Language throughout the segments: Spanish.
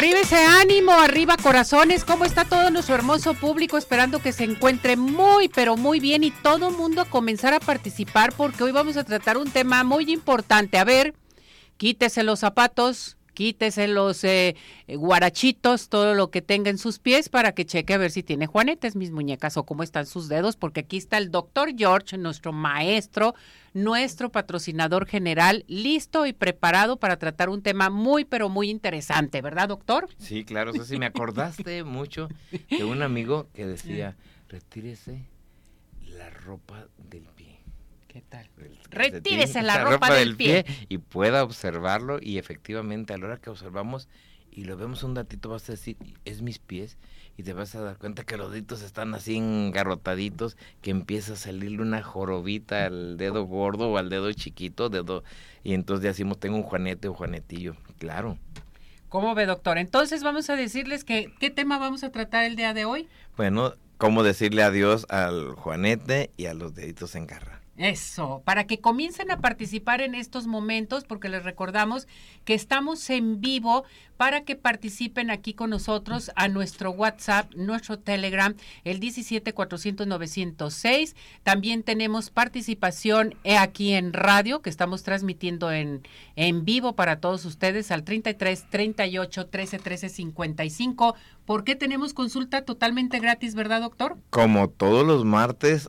Arriba ese ánimo, arriba corazones, ¿cómo está todo nuestro hermoso público? Esperando que se encuentre muy, pero muy bien y todo mundo a comenzar a participar porque hoy vamos a tratar un tema muy importante. A ver, quítese los zapatos, quítese los eh, guarachitos, todo lo que tenga en sus pies para que cheque a ver si tiene juanetes, mis muñecas, o cómo están sus dedos, porque aquí está el doctor George, nuestro maestro, nuestro patrocinador general, listo y preparado para tratar un tema muy, pero muy interesante, ¿verdad, doctor? Sí, claro, eso sí, me acordaste mucho de un amigo que decía, retírese la ropa del. ¿Qué tal? Retírese la, ropa, del, pie. y pueda observarlo y efectivamente a la hora que observamos y lo vemos un datito vas a decir, es mis pies y te vas a dar cuenta que los deditos están así engarrotaditos, que empieza a salirle una jorobita al dedo gordo o al dedo chiquito, dedo y entonces decimos, tengo un juanete o juanetillo, claro. ¿Cómo ve, doctor? Entonces vamos a decirles que, ¿qué tema vamos a tratar el día de hoy? Bueno, cómo decirle adiós al juanete y a los deditos en garra. Eso, para que comiencen a participar en estos momentos, porque les recordamos que estamos en vivo para que participen aquí con nosotros a nuestro WhatsApp, nuestro Telegram, el 17400906. También tenemos participación aquí en radio, que estamos transmitiendo en, en vivo para todos ustedes al 33 38 13 13 55. ¿Por qué tenemos consulta totalmente gratis, verdad, doctor? Como todos los martes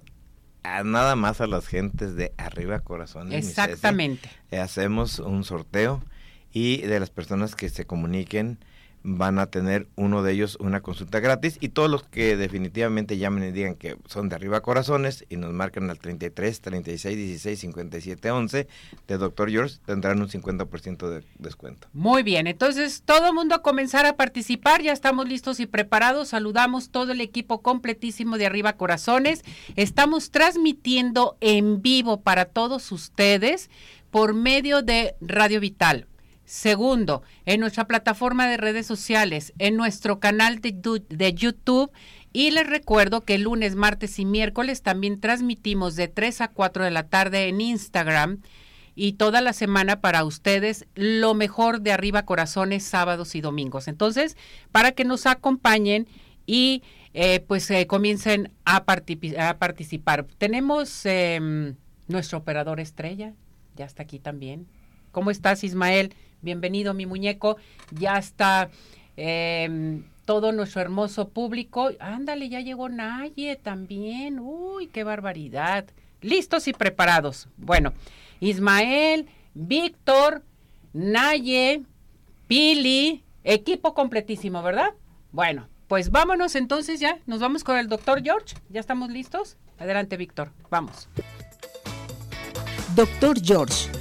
a nada más a las gentes de Arriba Corazones. Exactamente. hacemos un sorteo y de las personas que se comuniquen van a tener uno de ellos una consulta gratis y todos los que definitivamente llamen y digan que son de arriba corazones y nos marcan al 33 36 16 57 11 de Dr. George tendrán un 50% de descuento. Muy bien, entonces todo el mundo a comenzar a participar, ya estamos listos y preparados, saludamos todo el equipo completísimo de arriba corazones, estamos transmitiendo en vivo para todos ustedes por medio de Radio Vital Segundo, en nuestra plataforma de redes sociales, en nuestro canal de, YouTube. Y les recuerdo que lunes, martes y miércoles también transmitimos de 3 a 4 de la tarde en Instagram y toda la semana para ustedes lo mejor de arriba corazones sábados y domingos. Entonces, para que nos acompañen y eh, pues eh, comiencen a, a, participar. Tenemos em, nuestro operador estrella, ya está aquí también. ¿Cómo estás, Ismael? Bienvenido, mi muñeco. Ya está em, todo nuestro hermoso público. Ándale, ya llegó Naye también. Uy, qué barbaridad. Listos y preparados. Bueno, Ismael, Víctor, Naye, Pili, equipo completísimo, ¿verdad? Bueno, pues vámonos entonces ya. Nos vamos con el doctor George. ¿Ya estamos listos? Adelante, Víctor. Vamos. Doctor George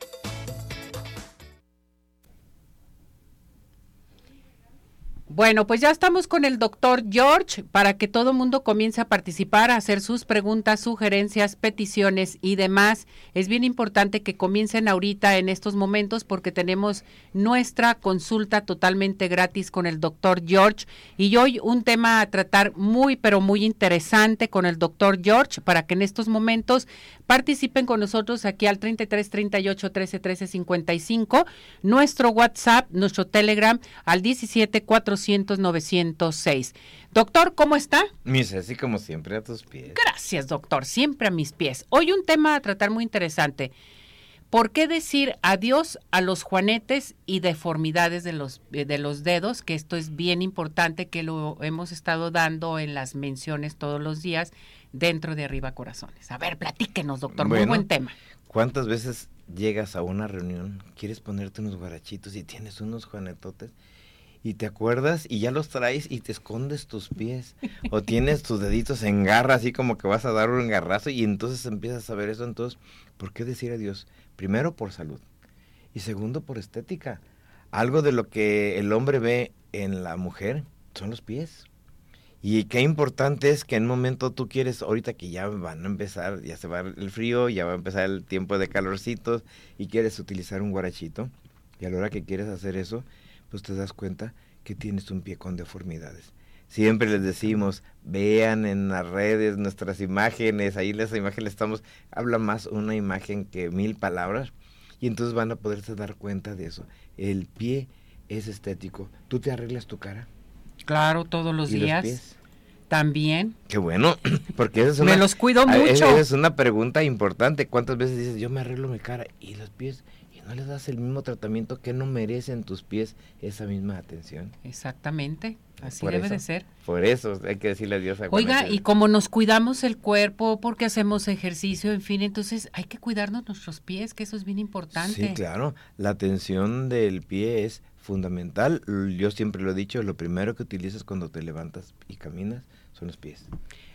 Bueno, pues ya estamos con el doctor George para que todo mundo comience a participar, a hacer sus preguntas, sugerencias, peticiones y demás. Es bien importante que comiencen ahorita en estos momentos porque tenemos nuestra consulta totalmente gratis con el doctor George y hoy un tema a tratar muy, pero muy interesante con el doctor George para que en estos momentos participen con nosotros aquí al 33 38 13 13 55, nuestro WhatsApp, nuestro Telegram al 17 906. Doctor, ¿cómo está? Mis, así como siempre a tus pies. Gracias, doctor, siempre a mis pies. Hoy un tema a tratar muy interesante. ¿Por qué decir adiós a los juanetes y deformidades de los, eh, de los dedos? Que esto es bien importante, que lo hemos estado dando en las menciones todos los días dentro de Arriba Corazones. A ver, platíquenos, doctor, muy buen tema. ¿Cuántas veces llegas a una reunión, quieres ponerte unos guarachitos y tienes unos juanetotes y te acuerdas y ya los traes y te escondes tus pies o tienes tus deditos en garra así como que vas a dar un garrazo y entonces empiezas a ver eso entonces ¿por qué decir adiós? Primero por salud y segundo por estética. Algo de lo que el hombre ve en la mujer son los pies. Y qué importante es que en un momento tú quieres, ahorita que ya van a empezar, ya se va el frío, ya va a empezar el tiempo de calorcitos y quieres utilizar un guarachito, y a la hora que quieres hacer eso, pues te das cuenta que tienes un pie con deformidades. Siempre les decimos, vean en las redes nuestras imágenes, ahí las imágenes estamos, habla más una imagen que mil palabras, y entonces van a poderse dar cuenta de eso. El pie es estético. ¿Tú te arreglas tu cara? Claro, todos los ¿Y los días. pies? También. Qué bueno, porque esa es una, Me los cuido esa mucho. es una pregunta importante. ¿Cuántas veces dices, yo me arreglo mi cara y los pies? No les das el mismo tratamiento que no merecen tus pies esa misma atención. Exactamente. Así Por debe eso. de ser. Por eso hay que decirle adiós a Oiga, y como nos cuidamos el cuerpo, porque hacemos ejercicio, en fin, entonces hay que cuidarnos nuestros pies, que eso es bien importante. Sí, claro. La atención del pie es fundamental. Yo siempre lo he dicho, lo primero que utilizas cuando te levantas y caminas son los pies.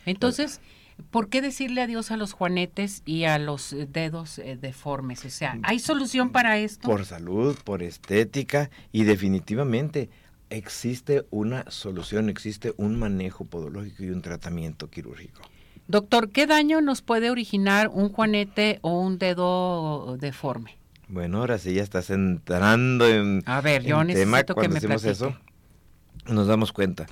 Entonces, ¿por qué decirle adiós a los juanetes y a los eh, dedos eh, deformes? O sea, ¿hay solución para esto? Por salud, por estética y definitivamente existe una solución, existe un manejo podológico y un tratamiento quirúrgico. Doctor, ¿qué daño nos puede originar un juanete o un dedo deforme? Bueno, ahora sí ya estás entrando en, A ver, yo en tema que me hacemos eso. Nos damos cuenta.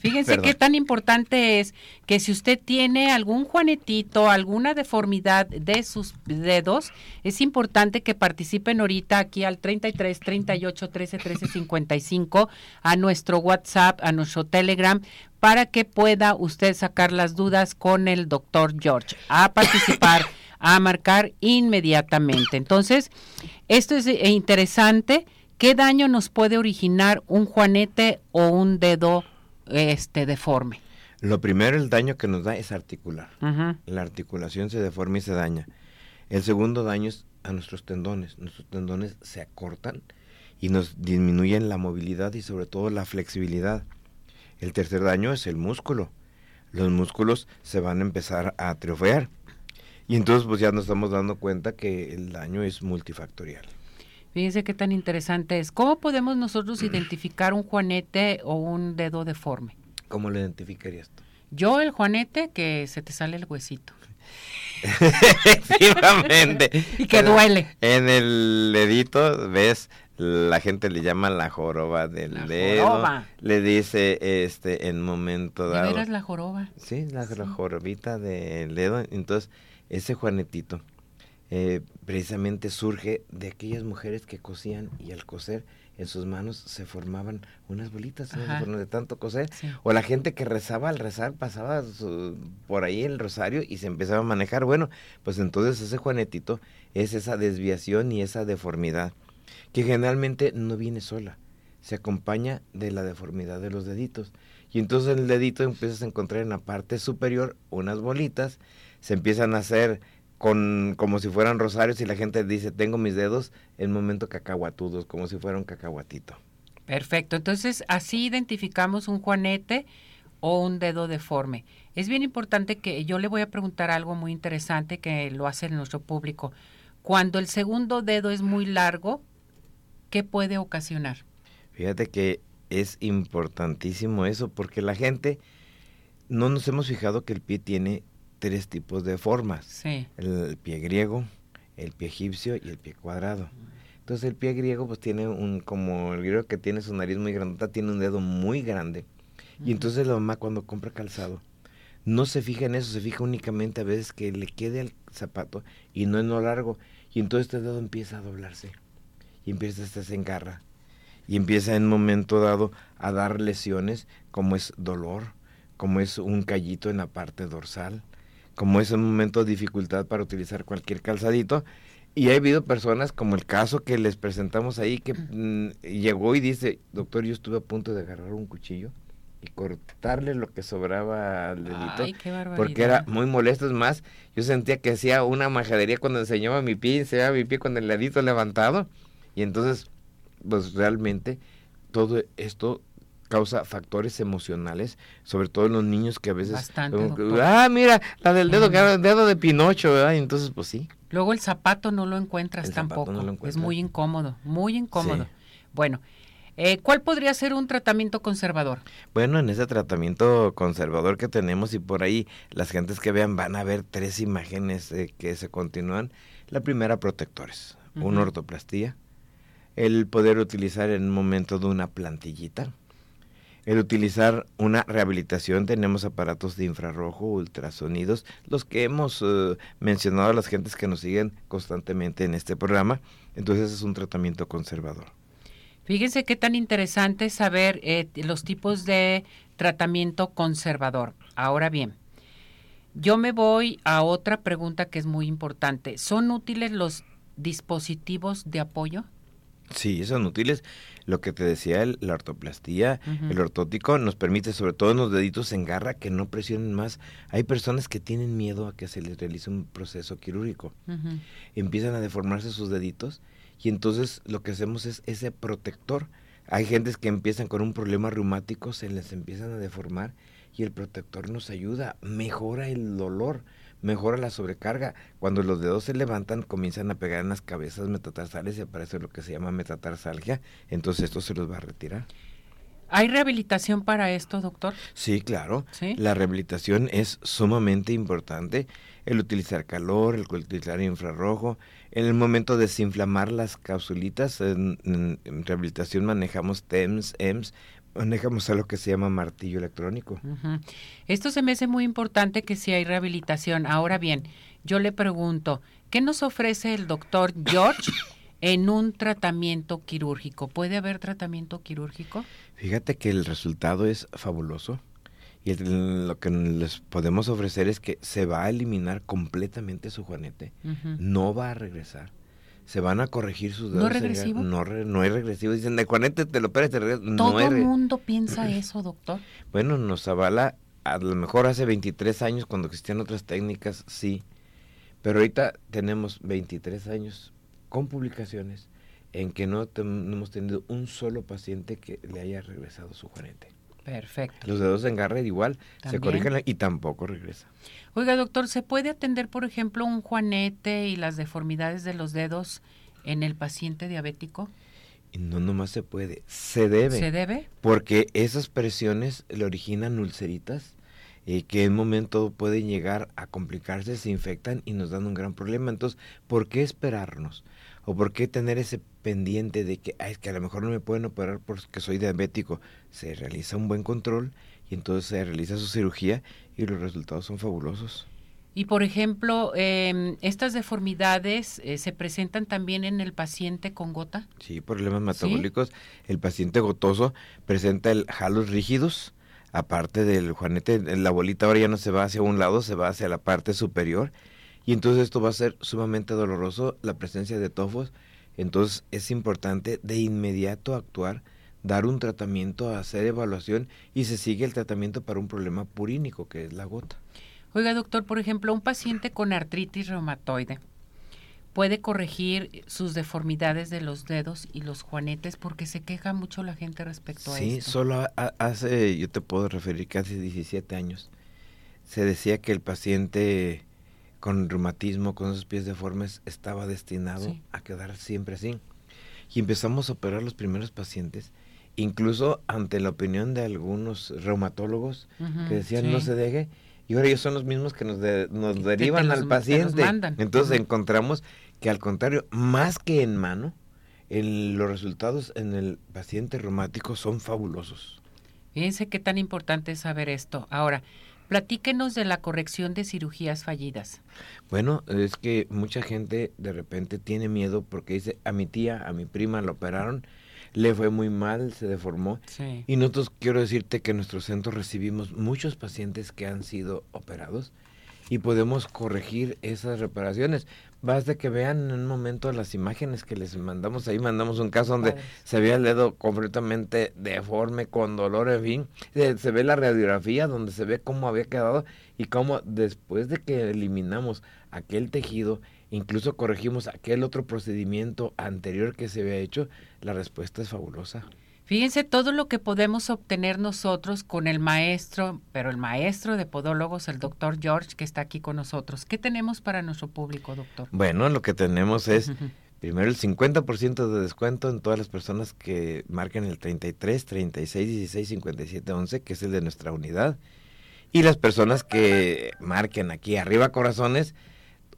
Fíjense Perdón. qué tan importante es que si usted tiene algún juanetito, alguna deformidad de sus dedos, es importante que participen ahorita aquí al 33 38 13 13 55 a nuestro WhatsApp, a nuestro Telegram para que pueda usted sacar las dudas con el doctor George. A participar, a marcar inmediatamente. Entonces, esto es eh, interesante. ¿Qué daño nos puede originar un juanete o un dedo este deforme? Lo primero, el daño que nos da es articular. La articulación se deforma y se daña. El segundo daño es a nuestros tendones. Nuestros tendones se acortan y nos disminuyen la movilidad y sobre todo la flexibilidad. El tercer daño es el músculo. Los músculos se van a empezar a atrofiar. Y entonces pues ya nos estamos dando cuenta que el daño es multifactorial. Fíjense qué tan interesante es. ¿Cómo podemos nosotros identificar un juanete o un dedo deforme? ¿Cómo lo identificarías tú? Yo el juanete que se te sale el huesito Efectivamente. y que duele. En el dedito, ves, la gente le llama la joroba del La dedo. joroba. Le dice, este, en momento ¿De dado. veras la joroba? Sí, la, la Sí. jorobita del dedo. Entonces, ese Juanetito eh, precisamente surge de aquellas mujeres que cosían y al coser en sus manos se formaban unas bolitas ¿no? De tanto coser. Sí. O la gente que rezaba al rezar pasaba su- por ahí el rosario y se empezaba a manejar. Bueno, pues entonces ese Juanetito es esa desviación y esa deformidad que generalmente no viene sola, se acompaña de la deformidad de los deditos. Y entonces en el dedito empiezas a encontrar en la parte superior unas bolitas, se empiezan a hacer con como si fueran rosarios y la gente dice, tengo mis dedos en momento cacahuatudos, como si fuera un cacahuatito. Perfecto. Entonces, así identificamos un juanete o un dedo deforme. Es bien importante que yo le voy a preguntar algo muy interesante que lo hace nuestro público. Cuando el segundo dedo es muy largo, ¿qué puede ocasionar? Fíjate que es importantísimo eso porque la gente no nos hemos fijado que el pie tiene tres tipos de formas. Sí. el pie griego, el pie egipcio y el pie cuadrado. Entonces el pie griego pues tiene un, como el griego que tiene su nariz muy grandota, tiene un dedo muy grande. Y entonces la mamá cuando compra calzado, no se fija en eso, se fija únicamente a veces que le quede el zapato y no en lo largo. Y entonces este dedo empieza a doblarse y empieza a se engarra. Y empieza en un momento dado a dar lesiones como es dolor, como es un callito en la parte dorsal, como es un momento de dificultad para utilizar cualquier calzadito. Y ha habido personas, como el caso que les presentamos ahí, que mm, llegó y dice, doctor, yo estuve a punto de agarrar un cuchillo y cortarle lo que sobraba al dedito. Ay, qué barbaridad. Porque era muy molesto, es más, yo sentía que hacía una majadería cuando enseñaba mi pie, enseñaba mi pie con el dedito levantado. Y entonces, pues realmente todo esto causa factores emocionales, sobre todo en los niños que a veces... Bastante, como ah, mira, la del dedo, Mm. dedo de Pinocho, ¿verdad? Entonces, pues sí. Luego el zapato no lo encuentras El tampoco. no lo Es muy incómodo, muy incómodo. Sí. Bueno, Eh, ¿Cuál podría ser un tratamiento conservador? Bueno, en ese tratamiento conservador que tenemos y por ahí las gentes que vean van a ver tres imágenes eh, que se continúan. La primera, protectores, una ortoplastía, el poder utilizar en un momento de una plantillita, el utilizar una rehabilitación, tenemos aparatos de infrarrojo, ultrasonidos, los que hemos eh, mencionado a las gentes que nos siguen constantemente en este programa, entonces es un tratamiento conservador. Fíjense qué tan interesante saber eh, los tipos de tratamiento conservador. Ahora bien, yo me voy a otra pregunta que es muy importante. ¿Son útiles los dispositivos de apoyo? Sí, son útiles. Lo que te decía, el, la ortoplastía, el ortótico, nos permite, sobre todo en los deditos en garra, que no presionen más. Hay personas que tienen miedo a que se les realice un proceso quirúrgico. Empiezan a deformarse sus deditos y entonces lo que hacemos es ese protector. Hay gentes que empiezan con un problema reumático, se les empiezan a deformar y el protector nos ayuda, mejora el dolor, mejora la sobrecarga. Cuando los dedos se levantan, comienzan a pegar en las cabezas metatarsales y aparece lo que se llama metatarsalgia, entonces esto se los va a retirar. ¿Hay rehabilitación para esto, doctor? Sí, claro. La rehabilitación es sumamente importante. El utilizar calor, el utilizar infrarrojo, en el momento de desinflamar las capsulitas, en, rehabilitación manejamos TEMS, EMS, manejamos a lo que se llama martillo electrónico. Esto se me hace muy importante que si hay rehabilitación. Ahora bien, yo le pregunto, ¿qué nos ofrece el doctor George en un tratamiento quirúrgico? ¿Puede haber tratamiento quirúrgico? Fíjate que el resultado es fabuloso. Y lo que les podemos ofrecer es que se va a eliminar completamente su juanete, no va a regresar. Se van a corregir sus dedos. ¿No es regresivo? No, no es regresivo. Dicen, de juanete te lo operas, te regresa. ¿Todo el mundo piensa eso, doctor? Bueno, nos avala, a lo mejor hace 23 años, cuando existían otras técnicas, sí. Pero ahorita tenemos 23 años con publicaciones en que no, no hemos tenido un solo paciente que le haya regresado su juanete. Perfecto. Los dedos en garra igual se corrigen y tampoco regresa. Oiga, doctor, ¿se puede atender, por ejemplo, un juanete y las deformidades de los dedos en el paciente diabético? No nomás se puede, se debe. ¿Se debe? Porque esas presiones le originan ulceritas y que en un momento pueden llegar a complicarse, se infectan y nos dan un gran problema. Entonces, ¿por qué esperarnos? ¿O por qué tener ese pendiente de que, es que a lo mejor no me pueden operar porque soy diabético? Se realiza un buen control y entonces se realiza su cirugía y los resultados son fabulosos. Y por ejemplo, eh, estas deformidades eh, se presentan también en el paciente con gota. Sí, problemas metabólicos. El paciente gotoso presenta el halos rígidos, aparte del juanete, la bolita ahora ya no se va hacia un lado, se va hacia la parte superior y entonces esto va a ser sumamente doloroso, la presencia de tofos. Entonces es importante de inmediato actuar, dar un tratamiento, hacer evaluación y se sigue el tratamiento para un problema purínico que es la gota. Oiga, doctor, por ejemplo, un paciente con artritis reumatoide puede corregir sus deformidades de los dedos y los juanetes porque se queja mucho la gente respecto a esto. Sí, solo hace, yo te puedo referir que hace 17 años se decía que el paciente con reumatismo, con esos pies deformes, estaba destinado a quedar siempre así. Y empezamos a operar los primeros pacientes, incluso ante la opinión de algunos reumatólogos que decían no se deje, y ahora ellos son los mismos que nos, nos derivan al paciente. Entonces encontramos que al contrario, más que en mano, los resultados en el paciente reumático son fabulosos. Fíjense qué tan importante es saber esto. Ahora, Platíquenos de la corrección de cirugías fallidas. Bueno, es que mucha gente de repente tiene miedo porque dice, a mi tía, a mi prima la operaron, le fue muy mal, se deformó. Y nosotros quiero decirte que en nuestro centro recibimos muchos pacientes que han sido operados y podemos corregir esas reparaciones. Basta que vean en un momento las imágenes que les mandamos ahí, mandamos un caso donde se veía el dedo completamente deforme, con dolor, en fin. Se, ve la radiografía donde se ve cómo había quedado y cómo después de que eliminamos aquel tejido, incluso corregimos aquel otro procedimiento anterior que se había hecho, la respuesta es fabulosa. Fíjense todo lo que podemos obtener nosotros con el maestro, pero el maestro de podólogos, el doctor George, que está aquí con nosotros. ¿Qué tenemos para nuestro público, doctor? Bueno, lo que tenemos es Primero el 50% de descuento en todas las personas que marquen el 33 36 16 57 11, que es el de nuestra unidad. Y las personas que marquen aquí arriba corazones,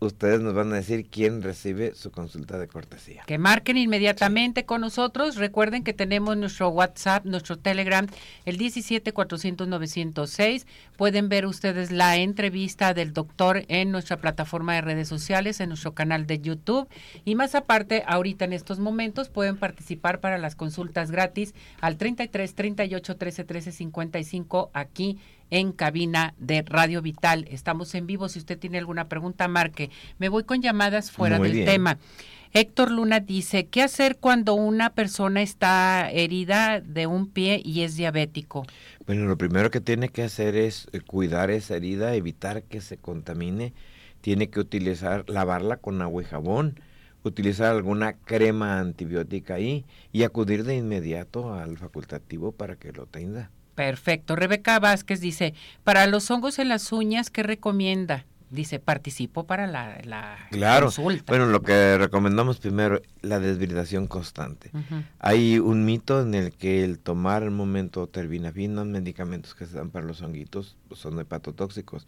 ustedes nos van a decir quién recibe su consulta de cortesía. Que marquen inmediatamente con nosotros. Recuerden que tenemos nuestro WhatsApp, nuestro Telegram, el 17 400 906. Pueden ver ustedes la entrevista del doctor en nuestra plataforma de redes sociales, en nuestro canal de YouTube. Y más aparte, ahorita en estos momentos pueden participar para las consultas gratis al 33 38 13 13 55 aquí en cabina de Radio Vital. Estamos en vivo. Si usted tiene alguna pregunta, marque. Me voy con llamadas fuera del tema. Héctor Luna dice, ¿qué hacer cuando una persona está herida de un pie y es diabético? Bueno, lo primero que tiene que hacer es eh, cuidar esa herida, evitar que se contamine. Tiene que utilizar, lavarla con agua y jabón, utilizar alguna crema antibiótica ahí y acudir de inmediato al facultativo para que lo tenga. Perfecto. Rebeca Vázquez dice, para los hongos en las uñas, ¿qué recomienda? Dice, participo para la, la claro. Bueno, lo que recomendamos primero, la deshidratación constante. Hay un mito en el que el tomar al momento terbinafina, medicamentos que se dan para los honguitos, son hepatotóxicos.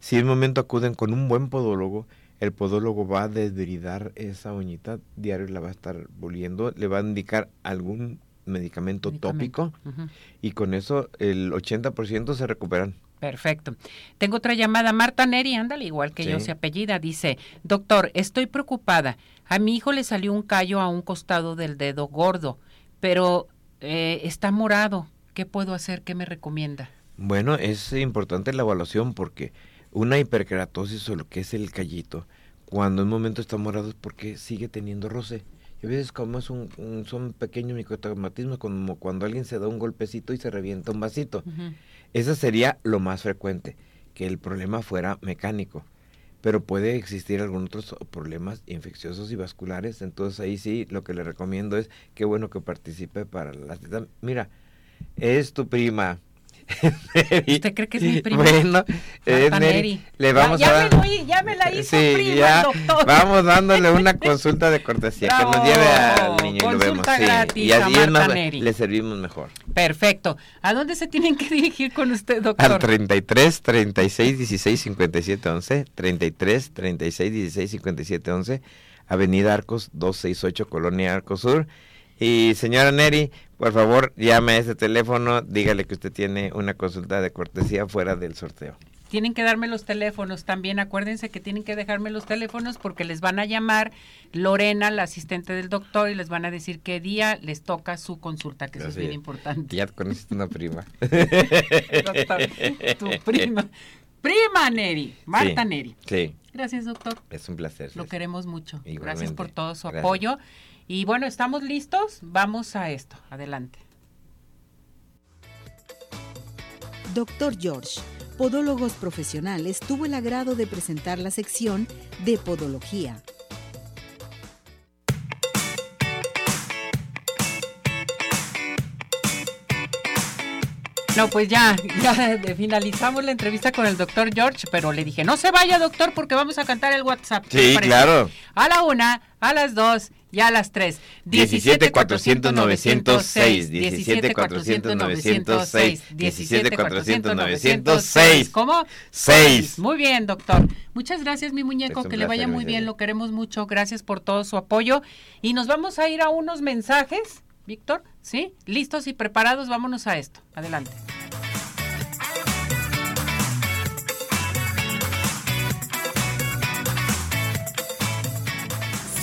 Si en el momento acuden con un buen podólogo, el podólogo va a desviridar esa uñita diario, la va a estar boliendo, le va a indicar algún medicamento, tópico y con eso el 80% se recuperan. Perfecto. Tengo otra llamada. Marta Neri, ándale, igual que yo, se apellida. Dice, doctor, estoy preocupada. A mi hijo le salió un callo a un costado del dedo gordo, pero eh, está morado. ¿Qué puedo hacer? ¿Qué me recomienda? Bueno, es importante la evaluación porque una hiperkeratosis o lo que es el callito, cuando en un momento está morado es porque sigue teniendo roce. Y a veces como es un, son pequeños microtraumatismos, como cuando alguien se da un golpecito y se revienta un vasito. Eso sería lo más frecuente, que el problema fuera mecánico. Pero puede existir algunos otros problemas infecciosos y vasculares. Entonces ahí sí lo que le recomiendo es que bueno que participe para la... Mira, es tu prima, ¿Usted cree que es mi prima? Bueno, le vamos ya, a dar... me ya me la hizo prima, doctor. Vamos dándole una consulta de cortesía que nos lleve al niño y lo vemos. Gratis y así le servimos mejor. Perfecto. ¿A dónde se tienen que dirigir con usted, doctor? Al 33 36 16 57 11, 33 36 16 57 11, Avenida Arcos 268, Colonia Arcos Sur. Y señora Neri, por favor, llame a ese teléfono, dígale que usted tiene una consulta de cortesía fuera del sorteo. Tienen que darme los teléfonos también, acuérdense que tienen que dejarme los teléfonos porque les van a llamar Lorena, la asistente del doctor, y les van a decir qué día les toca su consulta, que eso es bien importante. Ya conociste una prima. doctor, tu prima. Prima Neri, Marta Neri. Sí. Gracias, doctor. Es un placer. Lo queremos mucho. Gracias por todo su apoyo. Y bueno, ¿estamos listos? Vamos a esto. Adelante. Doctor George, Podólogos Profesionales, tuvo el agrado de presentar la sección de Podología. No, pues ya, ya finalizamos la entrevista con el doctor George, pero le dije, no se vaya, doctor, porque vamos a cantar el WhatsApp. Sí, claro. A la una, a las dos y a las tres. 17 400 906, 17 400 906, 17 400 906. ¿Cómo? 6. Muy bien, doctor. Muchas gracias, mi muñeco, que le vaya muy bien, lo queremos mucho. Gracias por todo su apoyo. Y nos vamos a ir a unos mensajes Víctor, ¿sí? ¿Listos y preparados? Vámonos a esto. Adelante.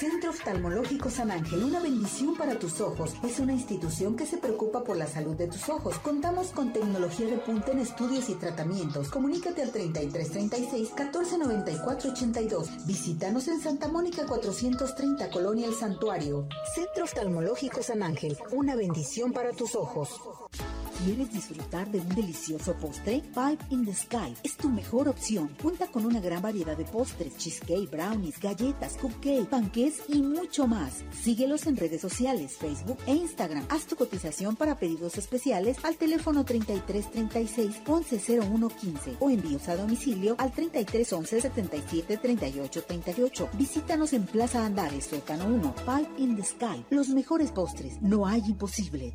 Centro Oftalmológico San Ángel, una bendición para tus ojos. Es una institución que se preocupa por la salud de tus ojos. Contamos con tecnología de punta en estudios y tratamientos. Comunícate al 3336 1494 82. Visítanos en Santa Mónica 430, Colonia El Santuario. Centro Oftalmológico San Ángel, una bendición para tus ojos. ¿Quieres disfrutar de un delicioso postre? Five in the Sky es tu mejor opción. Cuenta con una gran variedad de postres, cheesecake, brownies, galletas, cupcake, y mucho más. Síguelos en redes sociales, Facebook e Instagram. Haz tu cotización para pedidos especiales al teléfono 3336 110115 o envíos a domicilio al 3311 77 38 38. Visítanos en Plaza Andares, Sótano 1, Five in the Sky. Los mejores postres, no hay imposible.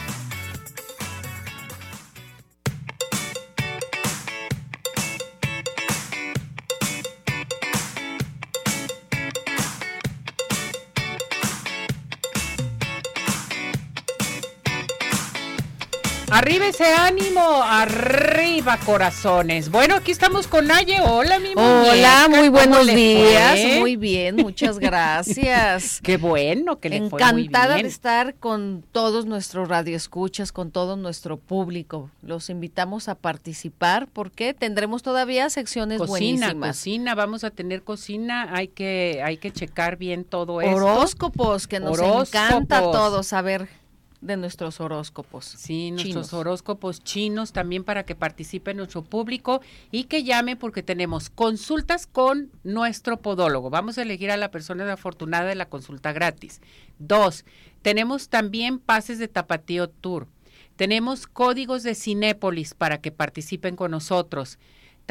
Arriba ese ánimo, arriba corazones. Bueno, aquí estamos con Naye. Hola, mi Hola, muy buenos días. Muy bien, muchas gracias. Qué bueno que le Encantada fue muy bien. de estar con todos nuestros radioescuchas, con todo nuestro público. Los invitamos a participar porque tendremos todavía secciones Cocina, buenísimas. cocina, vamos a tener cocina, hay que hay que checar bien todo esto. Horóscopos, que nos Horóscopos. encanta a todos saber de nuestros horóscopos. Sí, nuestros horóscopos chinos también para que participe nuestro público y que llame porque tenemos consultas con nuestro podólogo. Vamos a elegir a la persona afortunada de la consulta gratis. Dos, tenemos también pases de Tapatío Tour. Tenemos códigos de Cinépolis para que participen con nosotros.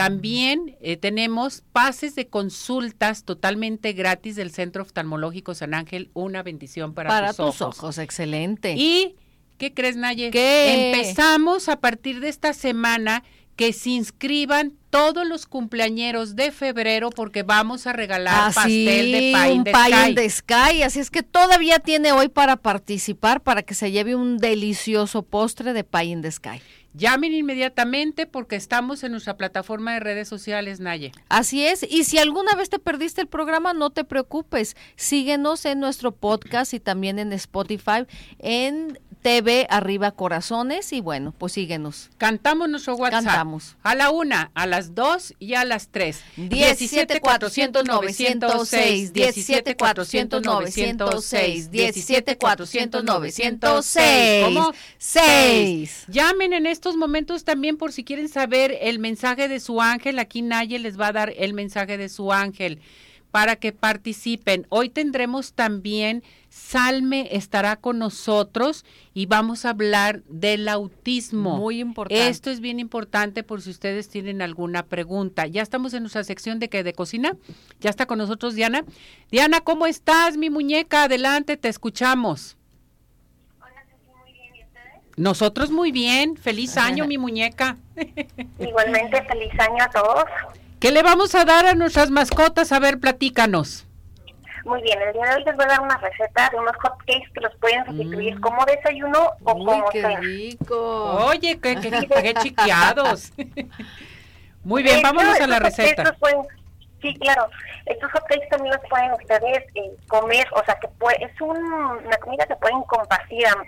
También eh, tenemos pases de consultas totalmente gratis del Centro Oftalmológico San Ángel. Una bendición para, Para tus tus ojos, excelente. y, ¿qué crees, Naye? ¿Qué? Empezamos a partir de esta semana que se inscriban todos los cumpleañeros de febrero porque vamos a regalar Así, pastel de pie Ah, un pie sky. the sky. Así es que todavía tiene hoy para participar para que se lleve un delicioso postre de pie in the sky. Llamen inmediatamente porque estamos en nuestra plataforma de redes sociales, Naye. Así es, y si alguna vez te perdiste el programa, no te preocupes. Síguenos en nuestro podcast y también en Spotify, en TV Arriba Corazones, y bueno, pues síguenos. Cantamos nuestro WhatsApp. Cantamos. A la una, a las dos y a las tres. 17 400 906, 17 400 906, 17 400 906. ¿Cómo? 6. Llamen en estos momentos también por si quieren saber el mensaje de su ángel. Aquí Naye les va a dar el mensaje de su ángel. Para que participen. Hoy tendremos también, Salme estará con nosotros y vamos a hablar del autismo. Muy importante. Esto es bien importante por si ustedes tienen alguna pregunta. Ya estamos en nuestra sección de que de cocina. Ya está con nosotros Diana. Diana, ¿cómo estás, mi muñeca? Adelante, te escuchamos. Nosotros muy bien. Feliz año, mi muñeca. Igualmente, feliz año a todos. ¿Qué le vamos a dar a nuestras mascotas? A ver, platícanos. Muy bien, el día de hoy les voy a dar una receta de unos hotcakes que los pueden sustituir como desayuno o Uy, como qué cena. rico. Oye, qué, qué, qué chiqueados. Muy bien, vámonos a la receta. los pueden- sí, claro. Estos hotcakes también los pueden ustedes eh, comer, o sea, que puede, es un- una comida que pueden compartir ambos.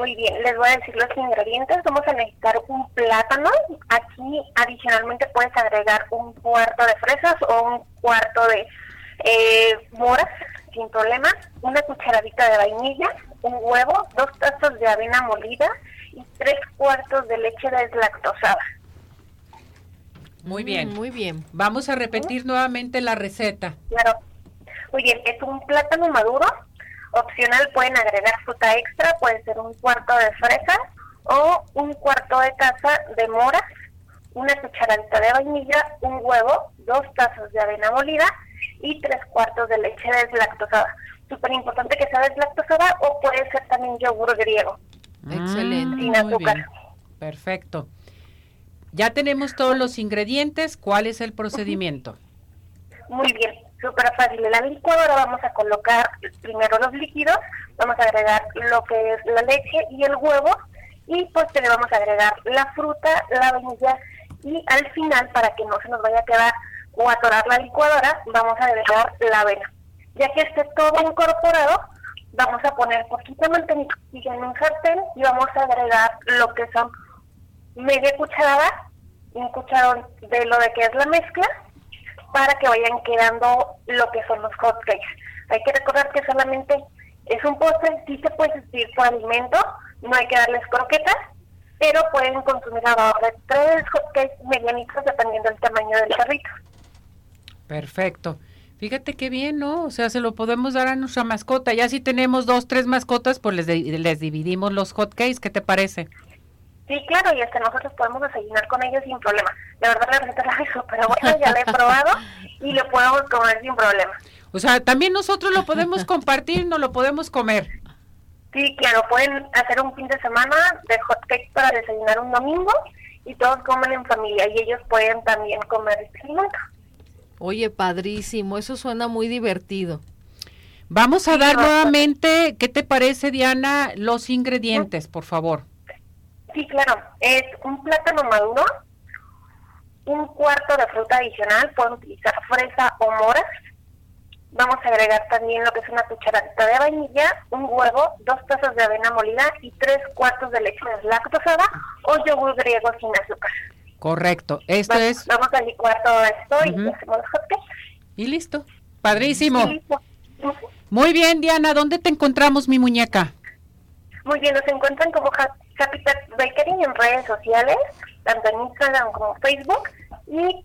Muy bien, les voy a decir los ingredientes. Vamos a necesitar un plátano. Aquí adicionalmente puedes agregar un cuarto de fresas o un cuarto de eh, moras, sin problema. Una cucharadita de vainilla, un huevo, dos tazas de avena molida y tres cuartos de leche deslactosada. Muy bien. Mm, Muy bien. Vamos a repetir nuevamente la receta. Claro. Muy bien, es un plátano maduro. Opcional pueden agregar fruta extra, puede ser un cuarto de fresa o un cuarto de taza de moras, una cucharadita de vainilla, un huevo, dos tazas de avena molida y tres cuartos de leche deslactosada. Súper importante que sea deslactosada o puede ser también yogur griego. Excelente. Sin muy azúcar. bien. Perfecto. Ya tenemos todos los ingredientes. ¿Cuál es el procedimiento? Muy bien, súper fácil. En la licuadora vamos a colocar primero los líquidos, vamos a agregar lo que es la leche y el huevo y posterior vamos a agregar la fruta, la vainilla y al final, para que no se nos vaya a quedar o atorar la licuadora, vamos a agregar la avena. Ya que esté todo incorporado, vamos a poner poquita mantequilla en un sartén y vamos a agregar lo que son media cucharada, un cucharón de lo de que es la mezcla, para que vayan quedando lo que son los hotcakes. Hay que recordar que solamente es un postre, sí se puede sustituir por alimento, no hay que darles croquetas, pero pueden consumir alrededor de tres hotcakes medianitos dependiendo del tamaño del carrito. Perfecto. Fíjate qué bien, ¿no? O sea, se lo podemos dar a nuestra mascota. Ya si tenemos dos, tres mascotas, pues les, les dividimos los hotcakes. ¿Qué te parece? Sí, claro, y hasta nosotros podemos desayunar con ellos sin problema. De verdad la receta la hizo, pero bueno, ya la he probado y lo podemos comer sin problema. O sea, también nosotros lo podemos compartir, no lo podemos comer. Sí, claro, pueden hacer un fin de semana de hotcakes para desayunar un domingo y todos comen en familia y ellos pueden también comer este alimento. Oye, padrísimo. Eso suena muy divertido. Vamos a Sí, dar nuevamente, ¿qué te parece, Diana? Los ingredientes, por favor. Sí, claro, es un plátano maduro, un cuarto de fruta adicional, pueden utilizar fresa o moras. Vamos a agregar también lo que es una cucharadita de vainilla, un huevo, dos tazas de avena molida y tres cuartos de leche deslactosada o yogur griego sin azúcar. Correcto. Esto es... Vamos a licuar todo esto y hacemos los hotcakes. Y listo. Padrísimo. Y listo. Muy bien, Diana. ¿Dónde te encontramos, mi muñeca? Muy bien, nos encuentran como Habitat Bakery en redes sociales, tanto en Instagram como Facebook y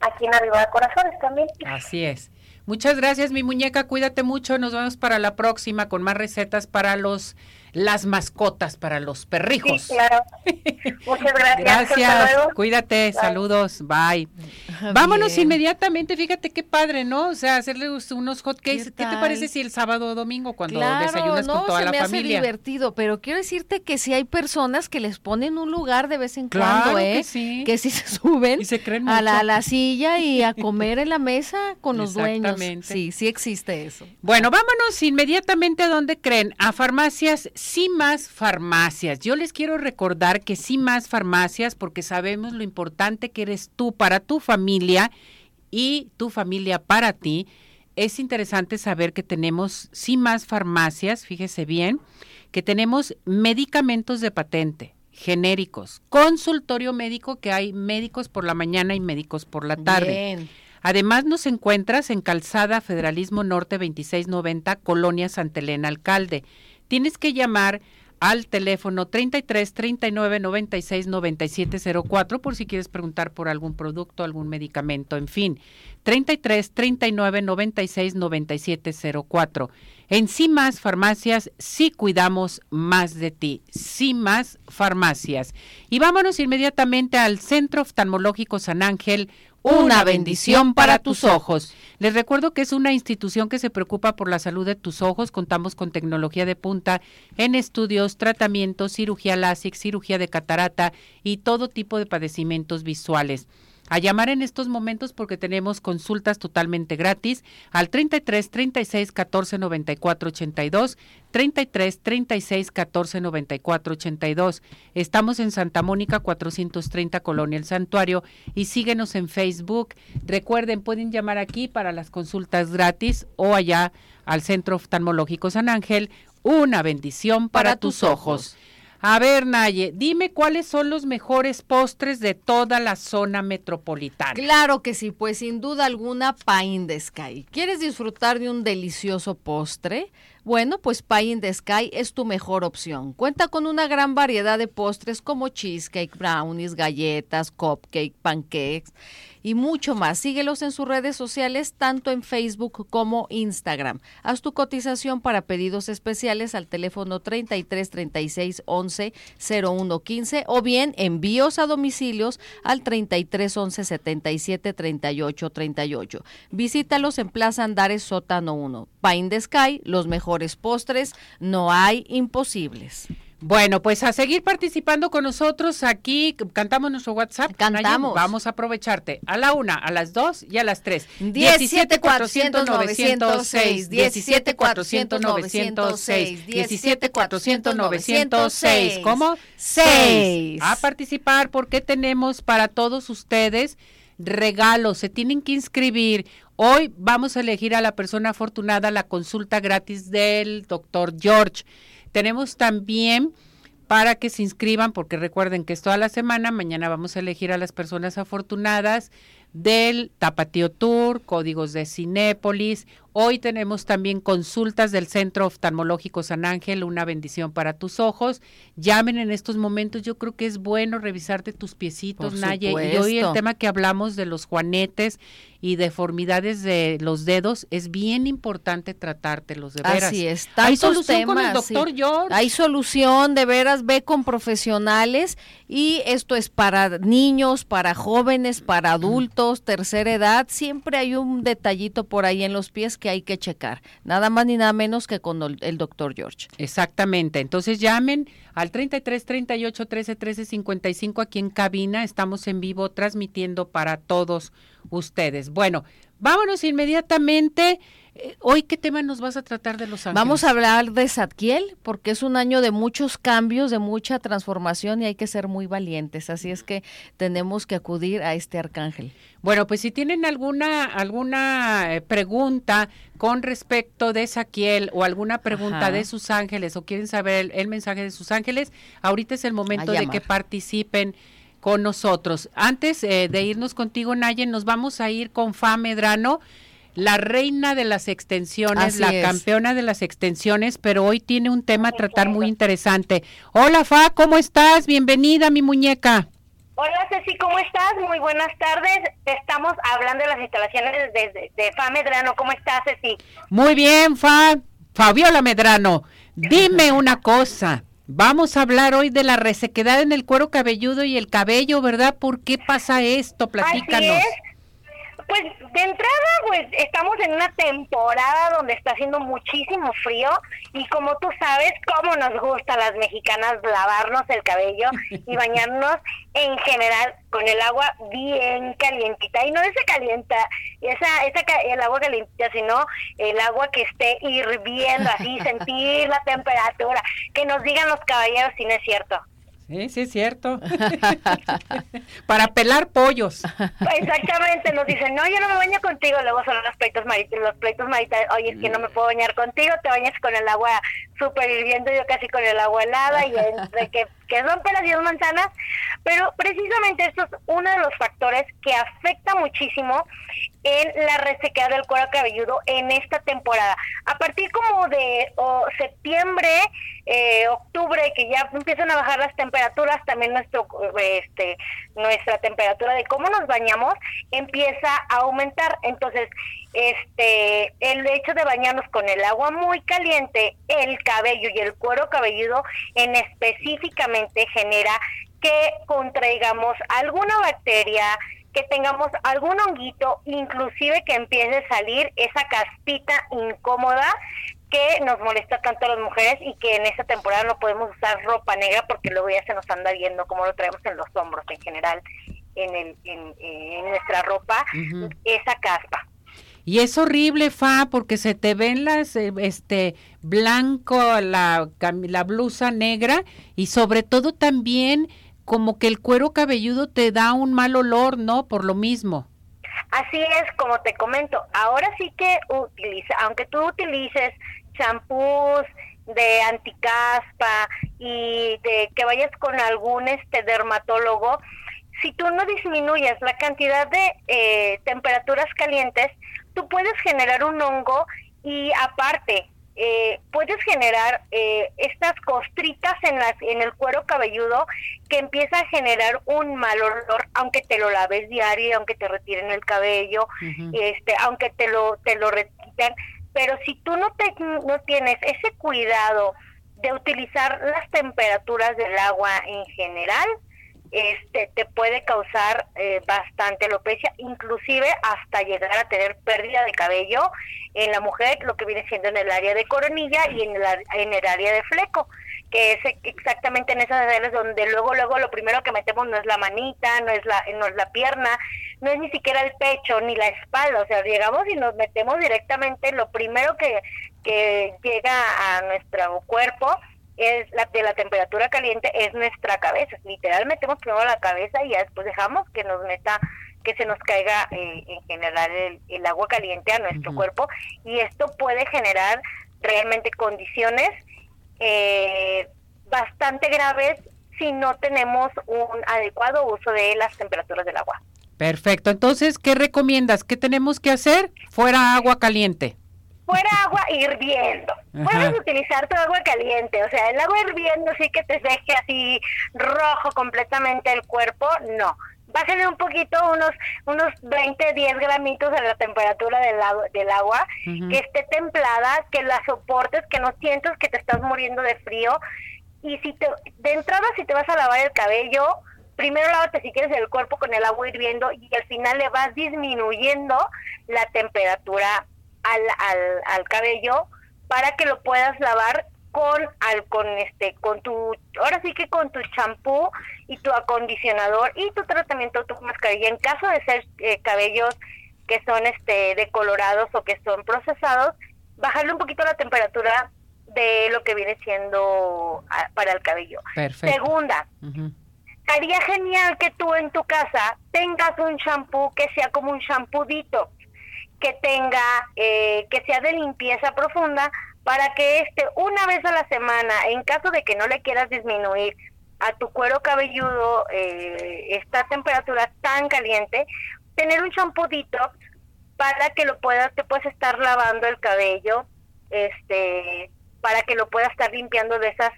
aquí en Arriba de Corazones también. Así es. Muchas gracias, mi muñeca. Cuídate mucho. Nos vemos para la próxima con más recetas para los las mascotas, para los perrijos. Sí, claro. Muchas gracias. Hasta Gracias. luego. Cuídate. Bye. Saludos. Bye. Vámonos Bien. inmediatamente. Fíjate qué padre, ¿no? O sea, hacerle unos hotcakes. ¿Qué ¿Qué, te parece si el sábado o domingo cuando Claro, desayunas no, con toda se la me hace familia? divertido, pero quiero decirte que si hay personas que les ponen un lugar de vez en Claro cuando, que ¿eh? sí. Que sí se suben Y se creen a la, a la silla y a comer en la mesa con los dueños. Exactamente. Sí, sí existe eso. Bueno, vámonos inmediatamente a donde creen, a farmacias, sí más farmacias. Yo les quiero recordar que sí más farmacias, porque sabemos lo importante que eres tú para tu familia y tu familia para ti. Es interesante saber que tenemos sí más farmacias, fíjese bien, que tenemos medicamentos de patente genéricos, consultorio médico que hay médicos por la mañana y médicos por la tarde. Bien. Además nos encuentras en Calzada Federalismo Norte 2690, Colonia Santa Elena Alcalde. Tienes que llamar al teléfono 33 39 96 97 04 por si quieres preguntar por algún producto, algún medicamento, en fin. 33 39 96 97 04. En más farmacias, sí cuidamos más de ti. Más farmacias. Y vámonos inmediatamente al Centro Oftalmológico San Ángel, una bendición para tus ojos. Les recuerdo que es una institución que se preocupa por la salud de tus ojos. Contamos con tecnología de punta en estudios, tratamientos, cirugía láser, cirugía de catarata y todo tipo de padecimientos visuales a llamar en estos momentos porque tenemos consultas totalmente gratis al 33 36 14 94 82 33 36 14 94 82. Estamos en Santa Mónica 430 Colonia El Santuario y síguenos en Facebook. Recuerden, pueden llamar aquí para las consultas gratis o allá al Centro Oftalmológico San Ángel. Una bendición para, tus ojos. A ver, Naye, dime cuáles son los mejores postres de toda la zona metropolitana. Claro que sí, pues sin duda alguna Pie in the Sky. ¿Quieres disfrutar de un delicioso postre? Bueno, pues Pie in the Sky es tu mejor opción. Cuenta con una gran variedad de postres como cheesecake, brownies, galletas, cupcake, pancakes y mucho más. Síguelos en sus redes sociales, tanto en Facebook como Instagram. Haz tu cotización para pedidos especiales al teléfono 33 36 11 01 15 o bien envíos a domicilios al 33 11 77 38 38. Visítalos en Plaza Andares Sótano 1. Pine the Sky, los mejores postres, no hay imposibles. Bueno, pues a seguir participando con nosotros aquí, cantamos nuestro WhatsApp. Cantamos. Vamos a aprovecharte a la una, a las dos y a las tres. 17 400 906, 17 400 906, 17 400 906. ¿Cómo? 6. A participar porque tenemos para todos ustedes regalos, se tienen que inscribir. Hoy vamos a elegir a la persona afortunada la consulta gratis del doctor George. Tenemos también para que se inscriban, porque recuerden que es toda la semana, mañana vamos a elegir a las personas afortunadas del Tapatío Tour, códigos de Cinépolis. Hoy tenemos también consultas del Centro Oftalmológico San Ángel, una bendición para tus ojos. Llamen en estos momentos, yo creo que es bueno revisarte tus piecitos, Naye. Y hoy el tema que hablamos de los juanetes y deformidades de los dedos, es bien importante tratártelos, de veras. Así es. Hay solución con el doctor sí. George. Hay solución, de veras, ve con profesionales y esto es para niños, para jóvenes, para adultos, tercera edad. Siempre hay un detallito por ahí en los pies que hay que checar. Nada más ni nada menos que con el, doctor George. Exactamente. Entonces llamen al 33 38 13 13 55 aquí en cabina. Estamos en vivo transmitiendo para todos ustedes. Bueno, vámonos inmediatamente. Eh, Hoy, ¿qué tema nos vas a tratar de Los Ángeles? Vamos a hablar de Zadkiel porque es un año de muchos cambios, de mucha transformación y hay que ser muy valientes. Así es que tenemos que acudir a este arcángel. Bueno, pues si tienen alguna alguna eh, pregunta con respecto de Saquiel o alguna pregunta Ajá. de sus ángeles o quieren saber el, el mensaje de sus ángeles, ahorita es el momento de que participen con nosotros. Antes eh, de irnos contigo, Nayen, nos vamos a ir con Fa Medrano, la reina de las extensiones, Así la es. campeona de las extensiones, pero hoy tiene un tema a tratar muy interesante. Hola Fa, ¿cómo estás? Bienvenida, mi muñeca. Hola Ceci, ¿cómo estás? Muy buenas tardes. Estamos hablando de las instalaciones de, de, de FA Medrano. ¿Cómo estás, Ceci? Muy bien, Fa. Fabiola Medrano, dime una cosa. Vamos a hablar hoy de la resequedad en el cuero cabelludo y el cabello, ¿verdad? ¿Por qué pasa esto? Platícanos. Así es. Pues de entrada, pues estamos en una temporada donde está haciendo muchísimo frío y como tú sabes, cómo nos gusta a las mexicanas lavarnos el cabello y bañarnos en general con el agua bien calientita y no esa calienta, esa, esa el agua calientita, sino el agua que esté hirviendo, así sentir la temperatura, que nos digan los caballeros si no es cierto. Sí, sí, es cierto. Para pelar pollos. Exactamente, nos dicen, no, yo no me baño contigo, luego son los pleitos marítimos, los pleitos marítimos, oye, es que no me puedo bañar contigo, te bañas con el agua súper hirviendo, yo casi con el agua helada, y entre que, que son peras y manzanas, pero precisamente esto es uno de los factores que afecta muchísimo en la resequedad del cuero cabelludo en esta temporada. A partir como de septiembre, eh, octubre, que ya empiezan a bajar las temperaturas, también nuestro, este, nuestra temperatura de cómo nos bañamos empieza a aumentar. Entonces, este, el hecho de bañarnos con el agua muy caliente, el cabello y el cuero cabelludo en específicamente genera que contraigamos alguna bacteria, que tengamos algún honguito, inclusive que empiece a salir esa caspita incómoda que nos molesta tanto a las mujeres y que en esta temporada no podemos usar ropa negra porque luego ya se nos anda viendo como lo traemos en los hombros en general, en, el, en, nuestra ropa, esa caspa. Y es horrible, Fa, porque se te ven las, eh, este, blanco, la, la blusa negra y sobre todo también como que el cuero cabelludo te da un mal olor, ¿no? Por lo mismo. Así es, como te comento, ahora sí que utiliza, aunque tú utilices champús de anticaspa y de que vayas con algún este dermatólogo, si tú no disminuyes la cantidad de eh, temperaturas calientes, tú puedes generar un hongo y aparte eh, puedes generar eh, estas costritas en, las, en el cuero cabelludo que empieza a generar un mal olor, aunque te lo laves diario, aunque te retiren el cabello, este, aunque te lo, te lo retiren. Pero si tú no, te, no tienes ese cuidado de utilizar las temperaturas del agua en general, este te puede causar eh, bastante alopecia, inclusive hasta llegar a tener pérdida de cabello en la mujer, lo que viene siendo en el área de coronilla y en el, en el área de fleco, que es exactamente en esas áreas donde luego luego lo primero que metemos no es la manita, no es la no es la pierna, no es ni siquiera el pecho ni la espalda, o sea, llegamos y nos metemos directamente lo primero que que llega a nuestro cuerpo es la de la temperatura caliente es nuestra cabeza. Literal metemos primero la cabeza y ya después dejamos que nos meta, que se nos caiga eh, en general el, agua caliente a nuestro cuerpo y esto puede generar realmente condiciones eh, bastante graves si no tenemos un adecuado uso de las temperaturas del agua. Perfecto. Entonces, ¿qué recomiendas? ¿Qué tenemos que hacer? Fuera agua caliente fuera agua hirviendo. Puedes utilizar tu agua caliente, o sea, el agua hirviendo sí que te deje así rojo completamente el cuerpo, no. Bájale un poquito, unos unos 20, 10 gramitos a la temperatura del, del agua, que esté templada, que la soportes, que no sientas que te estás muriendo de frío. Y si te, de entrada, si te vas a lavar el cabello, primero lávate si quieres el cuerpo con el agua hirviendo y al final le vas disminuyendo la temperatura al, al, al cabello para que lo puedas lavar con al con este con tu ahora sí que con tu champú y tu acondicionador y tu tratamiento tu mascarilla. En caso de ser eh, cabellos que son este decolorados o que son procesados bajarle un poquito la temperatura de lo que viene siendo para el cabello. Segunda haría genial que tú en tu casa tengas un champú que sea como un champudito que tenga, eh, que sea de limpieza profunda para que este una vez a la semana, en caso de que no le quieras disminuir a tu cuero cabelludo eh, esta temperatura tan caliente, tener un detox para que lo puedas, te puedas estar lavando el cabello, este, para que lo puedas estar limpiando de esas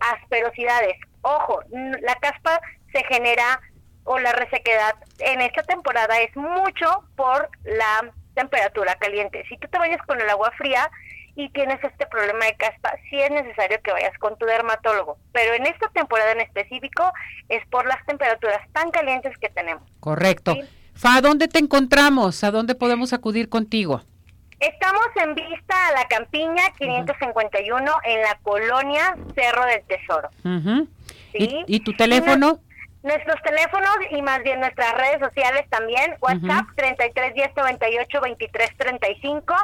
asperosidades. Ojo, la caspa se genera o la resequedad en esta temporada es mucho por la temperatura caliente. Si tú te vayas con el agua fría y tienes este problema de caspa, sí es necesario que vayas con tu dermatólogo. Pero en esta temporada en específico es por las temperaturas tan calientes que tenemos. Correcto. Fa, ¿a dónde te encontramos? ¿A dónde podemos acudir contigo? Estamos en vista a la Campiña 551 en la colonia Cerro del Tesoro. ¿Y, tu teléfono? Nuestros teléfonos y más bien nuestras redes sociales también, WhatsApp 33 10 98 23 35,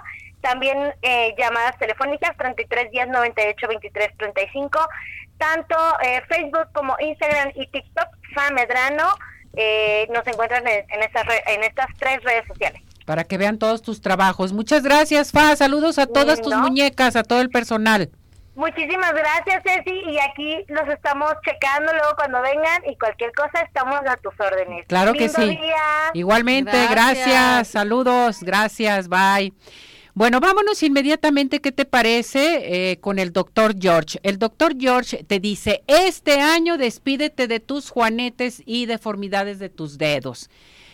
también eh, llamadas telefónicas 33 10 98 23 35, tanto eh, Facebook como Instagram y TikTok, Fa Medrano, eh, nos encuentran en, en, en estas tres redes sociales. Para que vean todos tus trabajos. Muchas gracias, Fa. Saludos a todas tus muñecas, a todo el personal. Muchísimas gracias, Ceci, y aquí los estamos checando luego cuando vengan y cualquier cosa estamos a tus órdenes. Claro que sí. Igualmente, gracias. saludos, gracias, bye. Bueno, vámonos inmediatamente, ¿qué te parece eh, con el doctor George? El doctor George te dice, este año despídete de tus juanetes y deformidades de tus dedos.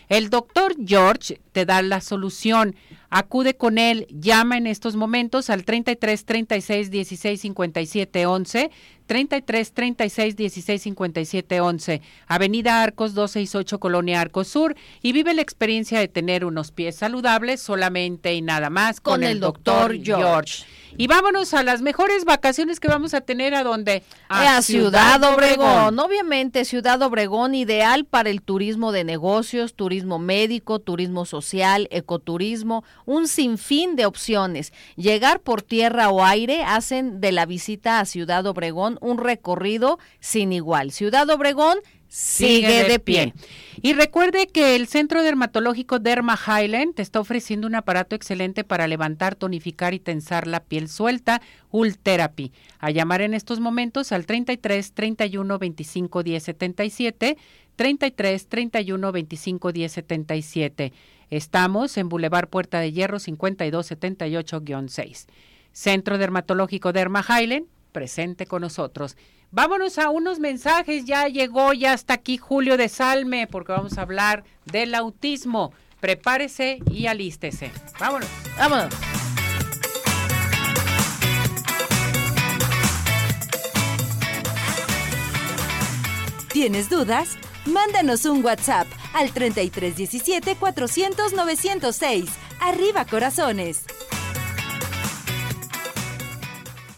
El doctor George te da la solución. Acude con él, llama en estos momentos al 33 36 16 57 11, 33 36 16 57 11, Avenida Arcos 268, Colonia Arcos Sur, y vive la experiencia de tener unos pies saludables solamente y nada más con, el, doctor George. Y vámonos a las mejores vacaciones que vamos a tener a donde a, Ciudad, Obregón. Obviamente Ciudad Obregón ideal para el turismo de negocios, turismo médico, turismo social, ecoturismo, un sinfín de opciones. Llegar por tierra o aire hacen de la visita a Ciudad Obregón un recorrido sin igual. Ciudad Obregón sigue, de, pie. Y recuerde que el Centro Dermatológico Derma Highland te está ofreciendo un aparato excelente para levantar, tonificar y tensar la piel suelta, Ultherapy. A llamar en estos momentos al 33 31 25 10 77, 33 31 25 10 77. Estamos en Boulevard Puerta de Hierro 5278-6. Centro Dermatológico Derma Highland, presente con nosotros. Vámonos a unos mensajes. Ya llegó, ya hasta aquí Julio de Salme, porque vamos a hablar del autismo. Prepárese y alístese. Vámonos. Vámonos. ¿Tienes dudas? Mándanos un WhatsApp al 3317 400 906. Arriba corazones.